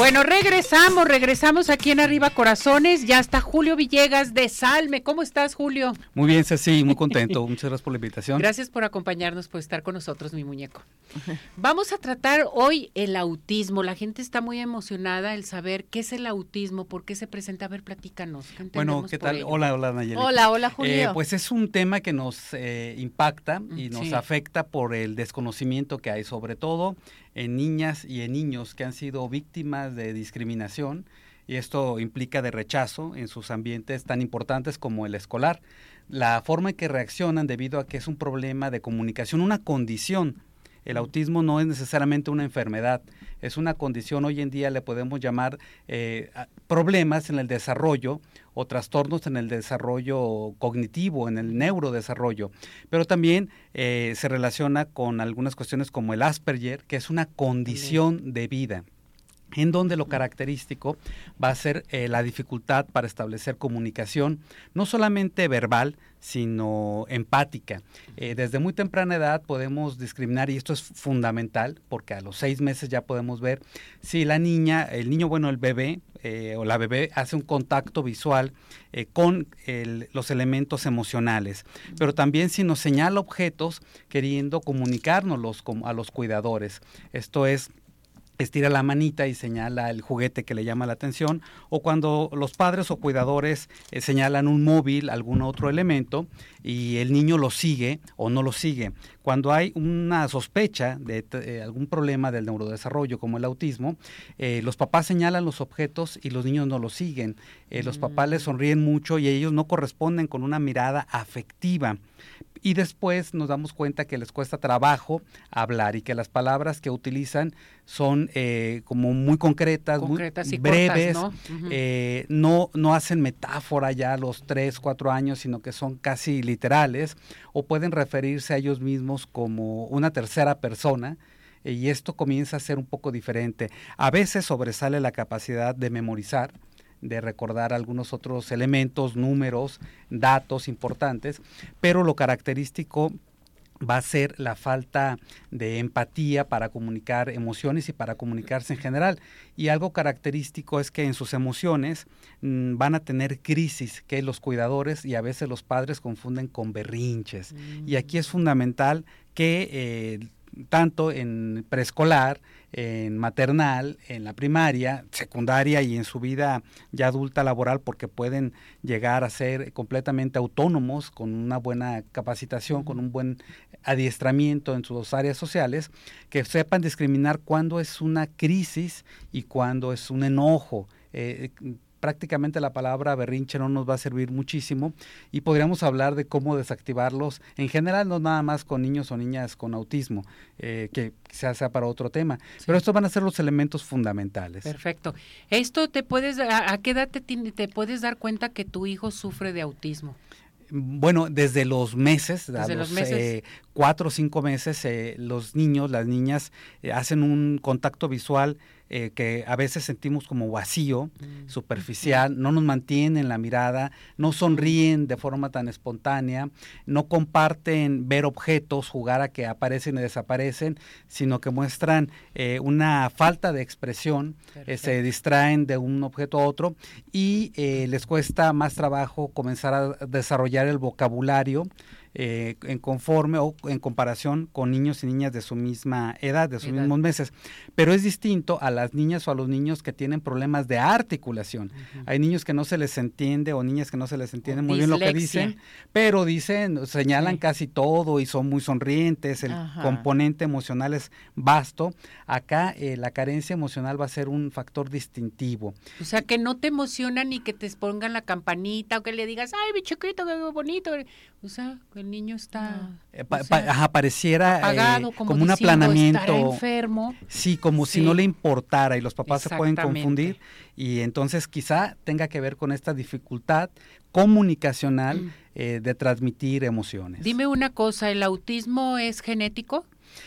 Bueno, regresamos, regresamos aquí en Arriba Corazones. Ya está Julio Villegas de Salme. ¿Cómo estás, Julio? Muy bien, Ceci, muy contento. Muchas gracias por la invitación. Gracias por acompañarnos, por estar con nosotros, mi muñeco. Vamos a tratar hoy el autismo. La gente está muy emocionada el saber qué es el autismo, por qué se presenta. A ver, platícanos. bueno, ¿qué tal? Hola, hola, Nayeli. Hola, hola, Julio. Eh, pues es un tema que nos eh, impacta y nos afecta por el desconocimiento que hay, sobre todo en niñas y en niños que han sido víctimas de discriminación y esto implica de rechazo en sus ambientes tan importantes como el escolar. La forma en que reaccionan debido a que es un problema de comunicación, una condición. El autismo no es necesariamente una enfermedad, es una condición, hoy en día le podemos llamar eh, problemas en el desarrollo o trastornos en el desarrollo cognitivo, en el neurodesarrollo, pero también eh, se relaciona con algunas cuestiones como el Asperger, que es una condición de vida en donde lo característico va a ser eh, la dificultad para establecer comunicación, no solamente verbal, sino empática. Eh, desde muy temprana edad podemos discriminar, y esto es fundamental, porque a los seis meses ya podemos ver si la niña, el niño, bueno, el bebé eh, o la bebé hace un contacto visual con los elementos emocionales, pero también si nos señala objetos queriendo comunicárnoslos a los cuidadores. Esto es estira la manita y señala el juguete que le llama la atención, o cuando los padres o cuidadores eh, señalan un móvil, algún otro elemento, y el niño lo sigue o no lo sigue. Cuando hay una sospecha de eh, algún problema del neurodesarrollo, como el autismo, eh, los papás señalan los objetos y los niños no los siguen. Los papás les sonríen mucho y ellos no corresponden con una mirada afectiva y después nos damos cuenta que les cuesta trabajo hablar y que las palabras que utilizan son eh, como muy concretas, muy breves, eh, ¿no? ¿no? hacen metáfora ya a los tres, cuatro años, sino que son casi literales o pueden referirse a ellos mismos como una tercera persona y esto comienza a ser un poco diferente. A veces sobresale la capacidad de memorizar, de recordar algunos otros elementos, números, datos importantes, pero lo característico va a ser la falta de empatía para comunicar emociones y para comunicarse en general. Y algo característico es que en sus emociones mm, van a tener crisis que los cuidadores y a veces los padres confunden con berrinches. Y aquí es fundamental que eh, tanto en preescolar, en maternal, en la primaria, secundaria y en su vida ya adulta laboral porque pueden llegar a ser completamente autónomos con una buena capacitación, con un buen adiestramiento en sus áreas sociales, que sepan discriminar cuándo es una crisis y cuándo es un enojo. Eh, prácticamente la palabra berrinche no nos va a servir muchísimo y podríamos hablar de cómo desactivarlos en general, no nada más con niños o niñas con autismo, eh, que quizás sea para otro tema, pero estos van a ser los elementos fundamentales. Perfecto. Esto te puedes, ¿a, qué edad te, te puedes dar cuenta que tu hijo sufre de autismo? Bueno, desde los meses, desde los, eh, cuatro o cinco meses, eh, los niños, las niñas hacen un contacto visual eh, que a veces sentimos como vacío, mm, superficial, no nos mantienen la mirada, no sonríen de forma tan espontánea, no comparten ver objetos, jugar a que aparecen y desaparecen, sino que muestran eh, una falta de expresión, eh, se distraen de un objeto a otro y les cuesta más trabajo comenzar a desarrollar el vocabulario eh, en conforme o en comparación con niños y niñas de su misma edad, de sus mismos meses. Pero es distinto a las niñas o a los niños que tienen problemas de articulación. Hay niños que no se les entiende o niñas que no se les entiende muy bien lo que dicen, pero dicen, señalan casi todo y son muy sonrientes, el componente emocional es vasto. Acá eh, la carencia emocional va a ser un factor distintivo. O sea, que no te emocionan ni que te pongan la campanita o que le digas, ay, mi chiquito, qué bonito. O sea, el niño está eh, pareciera eh, como, un aplanamiento. Enfermo sí como si no le importara y los papás se pueden confundir. Y entonces quizá tenga que ver con esta dificultad comunicacional mm. eh, de transmitir emociones. Dime una cosa el autismo es genético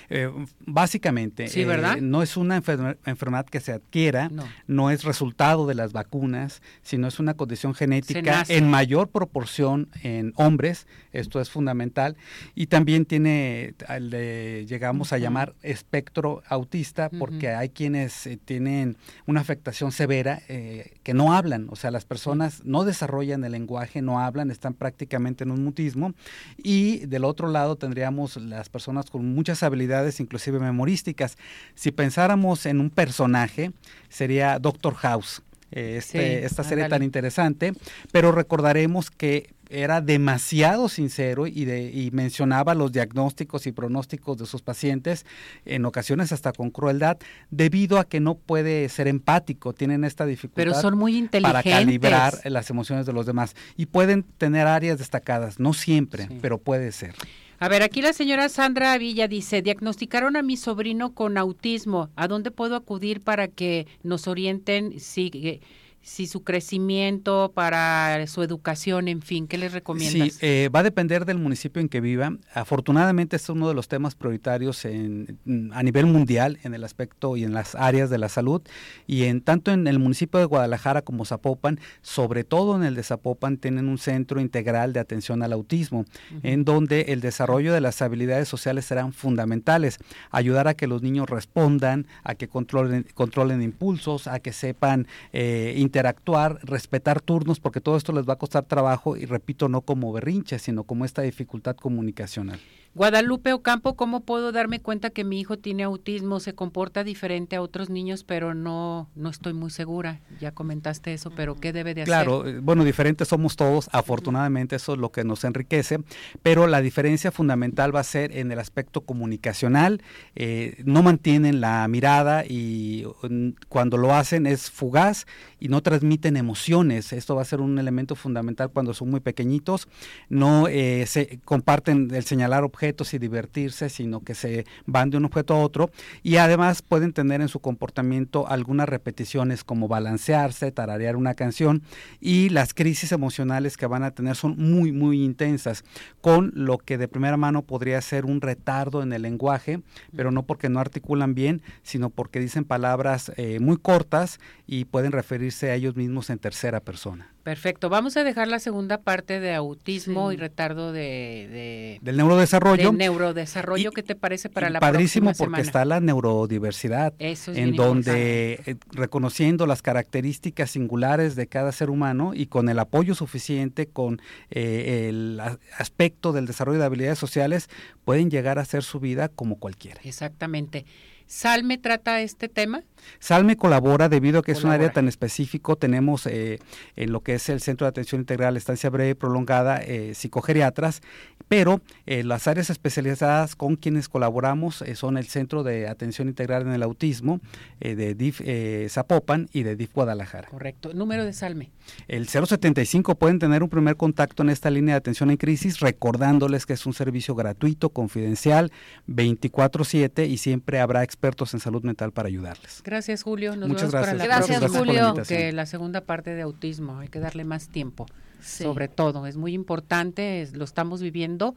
eh, básicamente, eh, no es una enfermedad que se adquiera, no. es resultado de las vacunas, sino es una condición genética en mayor proporción en hombres, esto es fundamental, y también tiene, le llegamos a llamar espectro autista, porque hay quienes eh, tienen una afectación severa que no hablan, o sea, las personas no desarrollan el lenguaje, no hablan, están prácticamente en un mutismo, y del otro lado tendríamos las personas con muchas habilidades, inclusive memorísticas. Si pensáramos en un personaje, sería Doctor House. Eh, este, esta serie tan interesante, pero recordaremos que era demasiado sincero y, de, y mencionaba los diagnósticos y pronósticos de sus pacientes, en ocasiones hasta con crueldad, debido a que no puede ser empático, tienen esta dificultad pero son muy para calibrar las emociones de los demás y pueden tener áreas destacadas, no siempre, pero puede ser. A ver, aquí la señora Sandra Villa dice, diagnosticaron a mi sobrino con autismo. ¿A dónde puedo acudir para que nos orienten si si su crecimiento, para su educación, en fin, ¿qué les recomiendas? Sí, eh, va a depender del municipio en que viva. Afortunadamente, este es uno de los temas prioritarios en, a nivel mundial en el aspecto y en las áreas de la salud. Y en tanto en el municipio de Guadalajara como Zapopan, sobre todo en el de Zapopan, tienen un centro integral de atención al autismo, en donde el desarrollo de las habilidades sociales serán fundamentales. Ayudar a que los niños respondan, a que controlen, controlen impulsos, a que sepan eh, interactuar, respetar turnos, porque todo esto les va a costar trabajo y repito, no como berrinche, sino como esta dificultad comunicacional. Guadalupe Ocampo, ¿cómo puedo darme cuenta que mi hijo tiene autismo? Se comporta diferente a otros niños, pero no, no estoy muy segura. Ya comentaste eso, pero ¿qué debe de hacer? Claro, eh, bueno, diferentes somos todos, afortunadamente eso es lo que nos enriquece, pero la diferencia fundamental va a ser en el aspecto comunicacional. Eh, no mantienen la mirada y mm, cuando lo hacen es fugaz y no transmiten emociones. Esto va a ser un elemento fundamental cuando son muy pequeñitos. No eh, se comparten el señalar objetos y divertirse, sino que se van de un objeto a otro y además pueden tener en su comportamiento algunas repeticiones como balancearse, tararear una canción y las crisis emocionales que van a tener son muy, muy intensas, con lo que de primera mano podría ser un retardo en el lenguaje, pero no porque no articulan bien, sino porque dicen palabras eh, muy cortas y pueden referirse a ellos mismos en tercera persona. Perfecto. Vamos a dejar la segunda parte de autismo y retardo de, del neurodesarrollo. Del neurodesarrollo, ¿qué te parece para la padrísimo porque está la neurodiversidad, en donde eh, reconociendo las características singulares de cada ser humano y con el apoyo suficiente, con eh, el aspecto del desarrollo de habilidades sociales, pueden llegar a hacer su vida como cualquiera. Exactamente. ¿Salme trata este tema? Salme colabora debido a que es un área tan específico. Tenemos eh, en lo que es el Centro de Atención Integral, Estancia Breve y Prolongada, eh, psicogeriatras, pero eh, las áreas especializadas con quienes colaboramos son el Centro de Atención Integral en el Autismo de DIF Zapopan y de DIF Guadalajara. Correcto. Número de Salme. El 075 pueden tener un primer contacto en esta línea de atención en crisis, recordándoles que es un servicio gratuito, confidencial, 24/7 y siempre habrá expertos en salud mental para ayudarles. Gracias, Julio. Nos Muchas vemos gracias. Para la gracias, Julio. que la segunda parte de autismo, hay que darle más tiempo. Sobre todo, es muy importante, lo estamos viviendo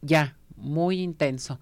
ya, muy intenso.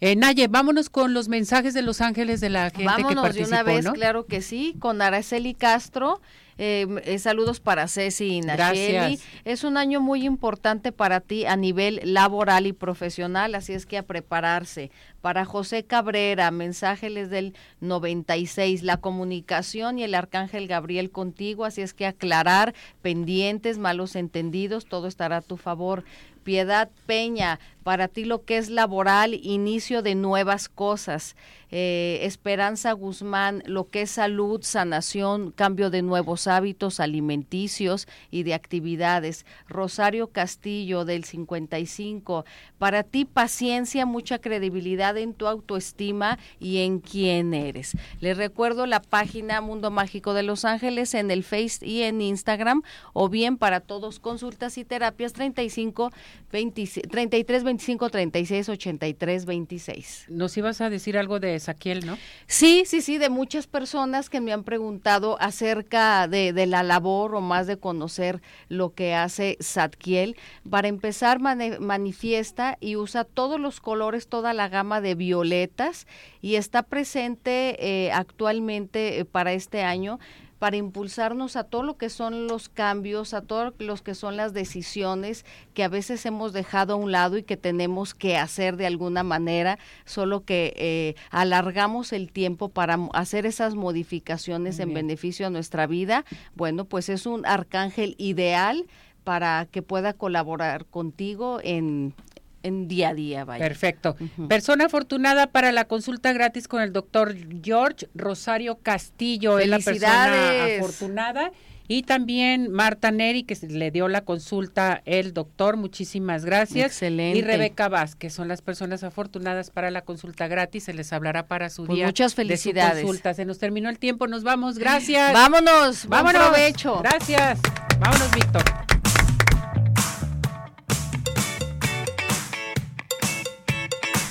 Eh, Naye, vámonos con los mensajes de los ángeles de la gente vámonos que participó, de una vez, claro que sí, con Araceli Castro. Eh, eh, saludos para Ceci y Nacheli. Es un año muy importante para ti a nivel laboral y profesional, así es que a prepararse. Para José Cabrera, mensajes del 96, la comunicación y el arcángel Gabriel contigo, así es que aclarar pendientes, malos entendidos, todo estará a tu favor. Piedad Peña, para ti lo que es laboral, inicio de nuevas cosas. Eh, Esperanza Guzmán, lo que es salud, sanación, cambio de nuevos hábitos alimenticios y de actividades. Rosario Castillo del 55, para ti paciencia, mucha credibilidad en tu autoestima y en quién eres. Les recuerdo la página Mundo Mágico de Los Ángeles en el Face y en Instagram o bien para todos consultas y terapias 35 33 25 36 83 26. Nos ibas a decir algo de Saquiel, ¿no? Sí, sí, sí, de muchas personas que me han preguntado acerca de, la labor o más de conocer lo que hace Satkiel. Para empezar, manifiesta y usa todos los colores, toda la gama de violetas y está presente eh, actualmente eh, para este año para impulsarnos a todo lo que son los cambios, a todos los que son las decisiones que a veces hemos dejado a un lado y que tenemos que hacer de alguna manera, solo que eh, alargamos el tiempo para hacer esas modificaciones en beneficio de nuestra vida. Bueno, pues es un arcángel ideal para que pueda colaborar contigo en, en día a día. Vaya. Perfecto. Persona afortunada para la consulta gratis con el doctor George Rosario Castillo. Es la persona afortunada. Y también Marta Neri, que le dio la consulta el doctor, muchísimas gracias. Excelente. Y Rebeca Vázquez, son las personas afortunadas para la consulta gratis, se les hablará para su pues día muchas felicidades. de consulta. Se nos terminó el tiempo, nos vamos, gracias. Vámonos, vámonos. provecho. Gracias. Vámonos, Víctor.